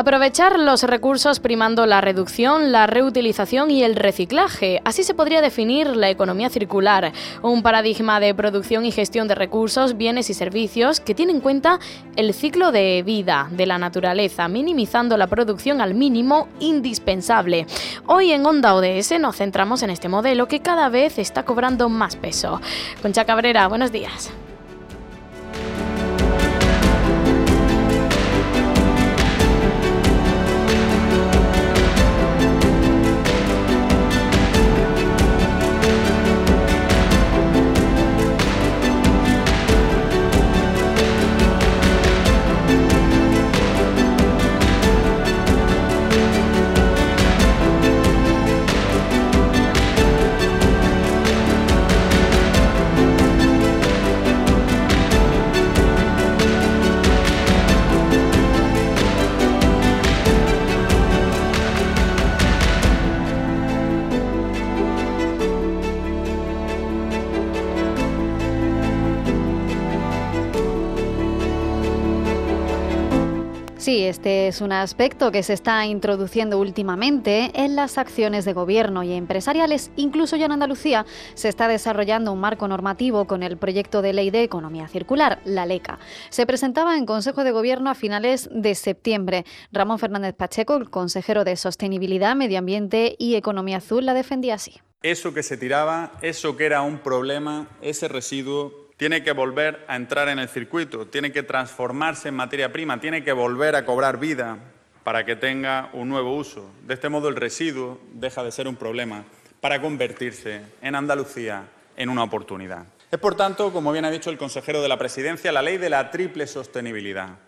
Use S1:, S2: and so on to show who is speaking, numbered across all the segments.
S1: Aprovechar los recursos primando la reducción, la reutilización y el reciclaje. Así se podría definir la economía circular, un paradigma de producción y gestión de recursos, bienes y servicios que tiene en cuenta el ciclo de vida de la naturaleza, minimizando la producción al mínimo indispensable. Hoy en Onda ODS nos centramos en este modelo que cada vez está cobrando más peso. Concha Cabrera, buenos días.
S2: Este es un aspecto que se está introduciendo últimamente en las acciones de gobierno y empresariales. Incluso ya en Andalucía se está desarrollando un marco normativo con el proyecto de ley de economía circular, la LECA. Se presentaba en Consejo de Gobierno a finales de septiembre. Ramón Fernández Pacheco, el consejero de Sostenibilidad, Medio Ambiente y Economía Azul, la defendía así.
S3: Eso que se tiraba, eso que era un problema, ese residuo tiene que volver a entrar en el circuito, tiene que transformarse en materia prima, tiene que volver a cobrar vida para que tenga un nuevo uso. De este modo el residuo deja de ser un problema para convertirse en Andalucía en una oportunidad. Es, por tanto, como bien ha dicho el consejero de la Presidencia, la ley de la triple sostenibilidad.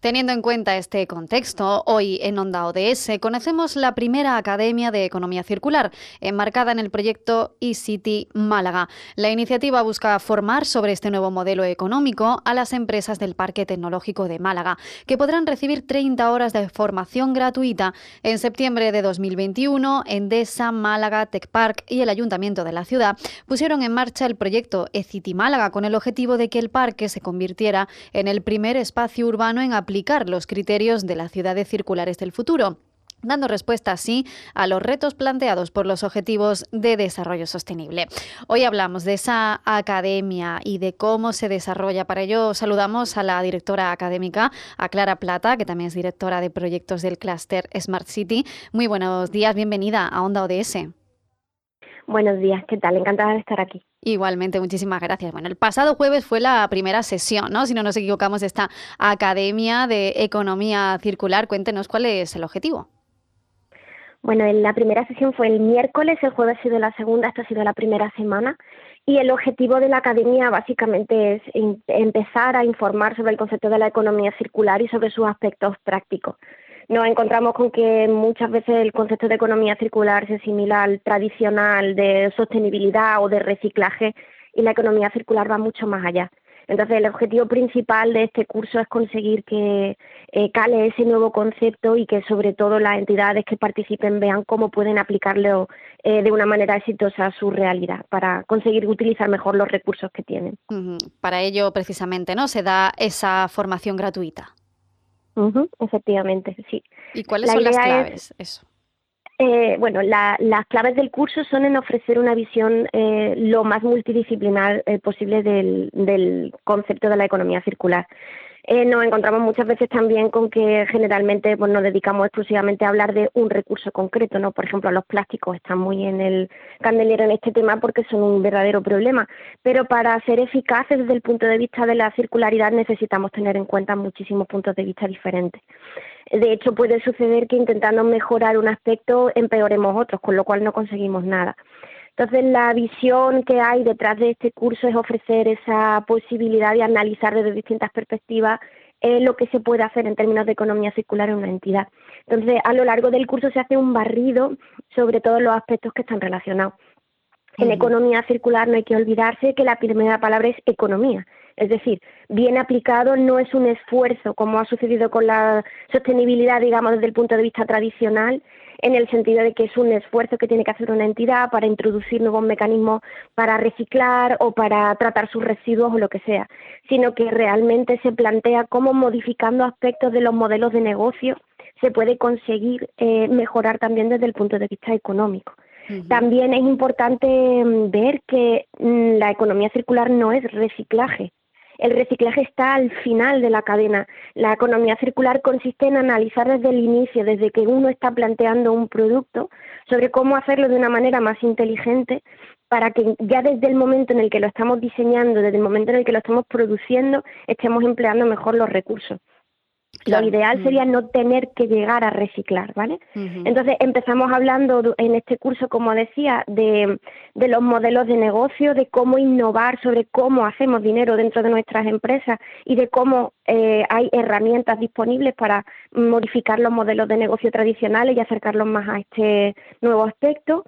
S2: Teniendo en cuenta este contexto, hoy en Onda ODS conocemos la primera Academia de Economía Circular, enmarcada en el proyecto eCity Málaga. La iniciativa busca formar sobre este nuevo modelo económico a las empresas del Parque Tecnológico de Málaga, que podrán recibir 30 horas de formación gratuita. En septiembre de 2021, Endesa, Málaga, Tech Park y el Ayuntamiento de la ciudad pusieron en marcha el proyecto eCity Málaga con el objetivo de que el parque se convirtiera en el primer espacio urbano en aplicar los criterios de las ciudades circulares del futuro dando respuesta así a los retos planteados por los Objetivos de Desarrollo Sostenible. Hoy hablamos de esa academia y de cómo se desarrolla. Para ello saludamos a la directora académica, a Clara Plata, que también es directora de proyectos del clúster Smart City. Muy buenos días, bienvenida a Onda ODS.
S4: Buenos días, ¿qué tal? Encantada de estar aquí.
S2: Igualmente, muchísimas gracias. Bueno, el pasado jueves fue la primera sesión, ¿no? Si no nos equivocamos, de esta Academia de Economía Circular. Cuéntenos cuál es el objetivo.
S4: Bueno, la primera sesión fue el miércoles, el jueves ha sido la segunda, esta ha sido la primera semana. Y el objetivo de la academia básicamente es empezar a informar sobre el concepto de la economía circular y sobre sus aspectos prácticos nos encontramos con que muchas veces el concepto de economía circular se asimila al tradicional de sostenibilidad o de reciclaje y la economía circular va mucho más allá. Entonces, el objetivo principal de este curso es conseguir que eh, cale ese nuevo concepto y que, sobre todo, las entidades que participen vean cómo pueden aplicarlo eh, de una manera exitosa a su realidad para conseguir utilizar mejor los recursos que tienen.
S2: Para ello, precisamente, ¿no? Se da esa formación gratuita
S4: efectivamente, sí.
S2: ¿Y cuáles son las claves? Eso.
S4: Eh, bueno, las claves del curso son en ofrecer una visión eh, lo más multidisciplinar eh, posible del, del, concepto de la economía circular. Eh, nos encontramos muchas veces también con que generalmente pues, nos dedicamos exclusivamente a hablar de un recurso concreto, ¿no? Por ejemplo, los plásticos están muy en el candelero en este tema porque son un verdadero problema, pero para ser eficaces desde el punto de vista de la circularidad necesitamos tener en cuenta muchísimos puntos de vista diferentes. De hecho, puede suceder que intentando mejorar un aspecto empeoremos otros, con lo cual no conseguimos nada. Entonces, la visión que hay detrás de este curso es ofrecer esa posibilidad de analizar desde distintas perspectivas eh, lo que se puede hacer en términos de economía circular en una entidad. Entonces, a lo largo del curso se hace un barrido sobre todos los aspectos que están relacionados. En economía circular no hay que olvidarse que la primera palabra es economía Es decir, bien aplicado no es un esfuerzo, como ha sucedido con la sostenibilidad, digamos, desde el punto de vista tradicional, en el sentido de que es un esfuerzo que tiene que hacer una entidad para introducir nuevos mecanismos para reciclar o para tratar sus residuos o lo que sea, sino que realmente se plantea cómo modificando aspectos de los modelos de negocio se puede conseguir eh, mejorar también desde el punto de vista económico. También es importante mm, ver que mm, la economía circular no es reciclaje, el reciclaje está al final de la cadena. La economía circular consiste en analizar desde el inicio, desde que uno está planteando un producto, sobre cómo hacerlo de una manera más inteligente para que ya desde el momento en el que lo estamos diseñando, desde el momento en el que lo estamos produciendo, estemos empleando mejor los recursos. Lo ideal sería no tener que llegar a reciclar, ¿vale? Entonces empezamos hablando en este curso, como decía, de, de, los modelos de negocio, de cómo innovar sobre cómo hacemos dinero dentro de nuestras empresas y de cómo eh, hay herramientas disponibles para modificar los modelos de negocio tradicionales y acercarlos más a este nuevo aspecto.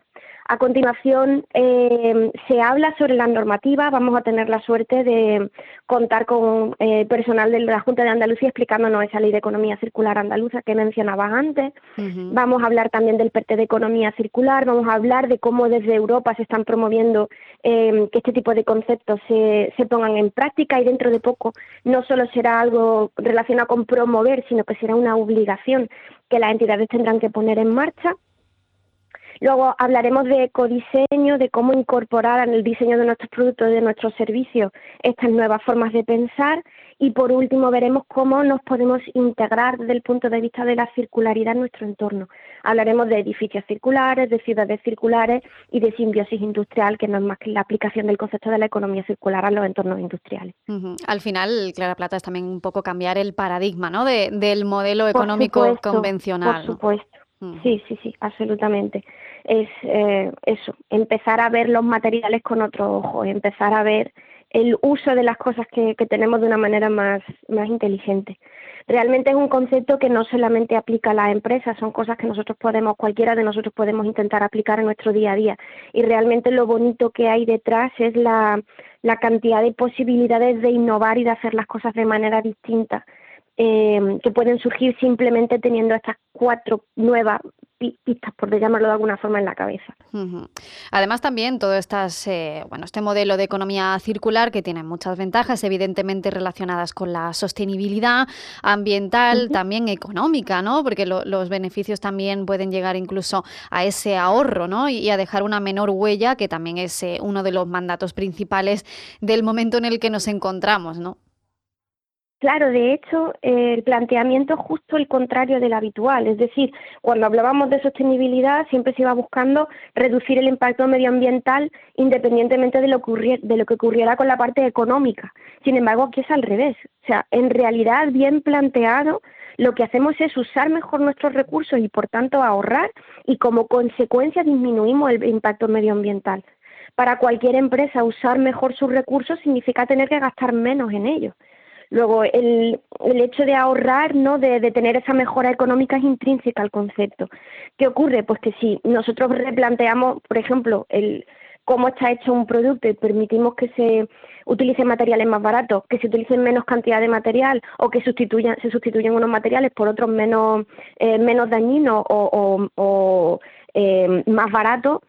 S4: A continuación, eh, se habla sobre la normativa. Vamos a tener la suerte de contar con eh, personal de la Junta de Andalucía explicándonos esa ley de economía circular andaluza que mencionabas antes. Vamos a hablar también del PERTE de economía circular. Vamos a hablar de cómo desde Europa se están promoviendo eh, que este tipo de conceptos se, se pongan en práctica y dentro de poco no solo será algo relacionado con promover, sino que será una obligación que las entidades tendrán que poner en marcha. Luego hablaremos de ecodiseño, de cómo incorporar en el diseño de nuestros productos, y de nuestros servicios, estas nuevas formas de pensar. Y por último veremos cómo nos podemos integrar desde el punto de vista de la circularidad en nuestro entorno. Hablaremos de edificios circulares, de ciudades circulares y de simbiosis industrial, que no es más que la aplicación del concepto de la economía circular a los entornos industriales.
S2: Al final, Clara Plata, es también un poco cambiar el paradigma ¿no? del modelo económico convencional.
S4: Por supuesto. Sí, sí, sí, absolutamente es eh, eso, empezar a ver los materiales con otro ojo, empezar a ver el uso de las cosas que, tenemos de una manera más, más inteligente. Realmente es un concepto que no solamente aplica a las empresas, son cosas que nosotros podemos, cualquiera de nosotros podemos intentar aplicar en nuestro día a día. Y realmente lo bonito que hay detrás es la, la cantidad de posibilidades de innovar y de hacer las cosas de manera distinta. Eh, que pueden surgir simplemente teniendo estas cuatro nuevas pistas, por llamarlo de alguna forma, en la cabeza.
S2: Además, también todo estas, eh, bueno, este modelo de economía circular que tiene muchas ventajas, evidentemente relacionadas con la sostenibilidad ambiental, también económica, ¿no? Porque los beneficios también pueden llegar incluso a ese ahorro, ¿no? Y, a dejar una menor huella, que también es eh, uno de los mandatos principales del momento en el que nos encontramos, ¿no?
S4: Claro, de hecho, el planteamiento es justo el contrario del habitual. Es decir, cuando hablábamos de sostenibilidad, siempre se iba buscando reducir el impacto medioambiental independientemente de lo, que de lo que ocurriera con la parte económica. Sin embargo, aquí es al revés. O sea, en realidad, bien planteado, lo que hacemos es usar mejor nuestros recursos y, por tanto, ahorrar y, como consecuencia, disminuimos el impacto medioambiental. Para cualquier empresa, usar mejor sus recursos significa tener que gastar menos en ellos. Luego, el, el hecho de ahorrar, ¿no? De, de, tener esa mejora económica es intrínseca al concepto. ¿Qué ocurre? Pues que si nosotros replanteamos, por ejemplo, el cómo está hecho un producto y permitimos que se utilicen materiales más baratos, que se utilicen menos cantidad de material o que sustituyan, se sustituyen unos materiales por otros menos, eh, menos dañinos o, o, o eh, más baratos,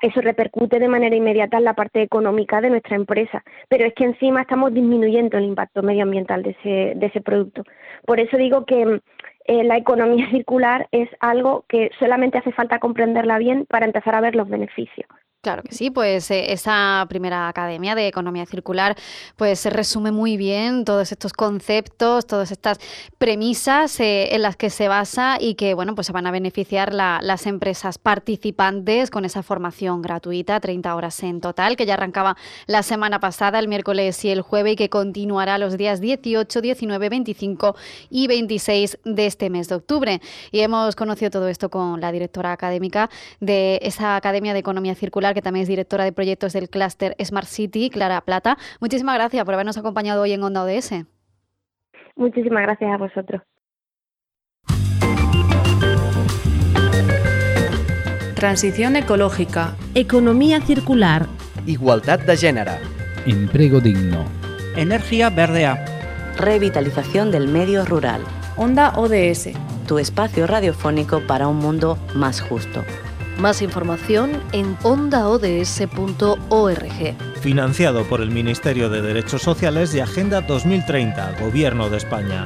S4: eso repercute de manera inmediata en la parte económica de nuestra empresa, pero es que encima estamos disminuyendo el impacto medioambiental de ese, de ese producto. Por eso digo que eh, la economía circular es algo que solamente hace falta comprenderla bien para empezar a ver los beneficios.
S2: Claro que sí, pues eh, esa primera academia de economía circular pues se resume muy bien todos estos conceptos, todas estas premisas eh, en las que se basa y que bueno pues se van a beneficiar las empresas participantes con esa formación gratuita, 30 horas en total, que ya arrancaba la semana pasada, el miércoles y el jueves y que continuará los días 18, 19, 25 y 26 de este mes de octubre. Y hemos conocido todo esto con la directora académica de esa academia de economía circular que también es directora de proyectos del clúster Smart City, Clara Plata. Muchísimas gracias por habernos acompañado hoy en Onda ODS.
S4: Muchísimas gracias a vosotros.
S5: Transición ecológica. Economía circular.
S6: Igualdad de género.
S7: Empleo digno.
S6: Energía Verdea.
S7: Revitalización del medio rural.
S5: Onda ODS.
S7: Tu espacio radiofónico para un mundo más justo.
S8: Más información en ondaods.org.
S9: Financiado por el Ministerio de Derechos Sociales y Agenda 2030, Gobierno de España.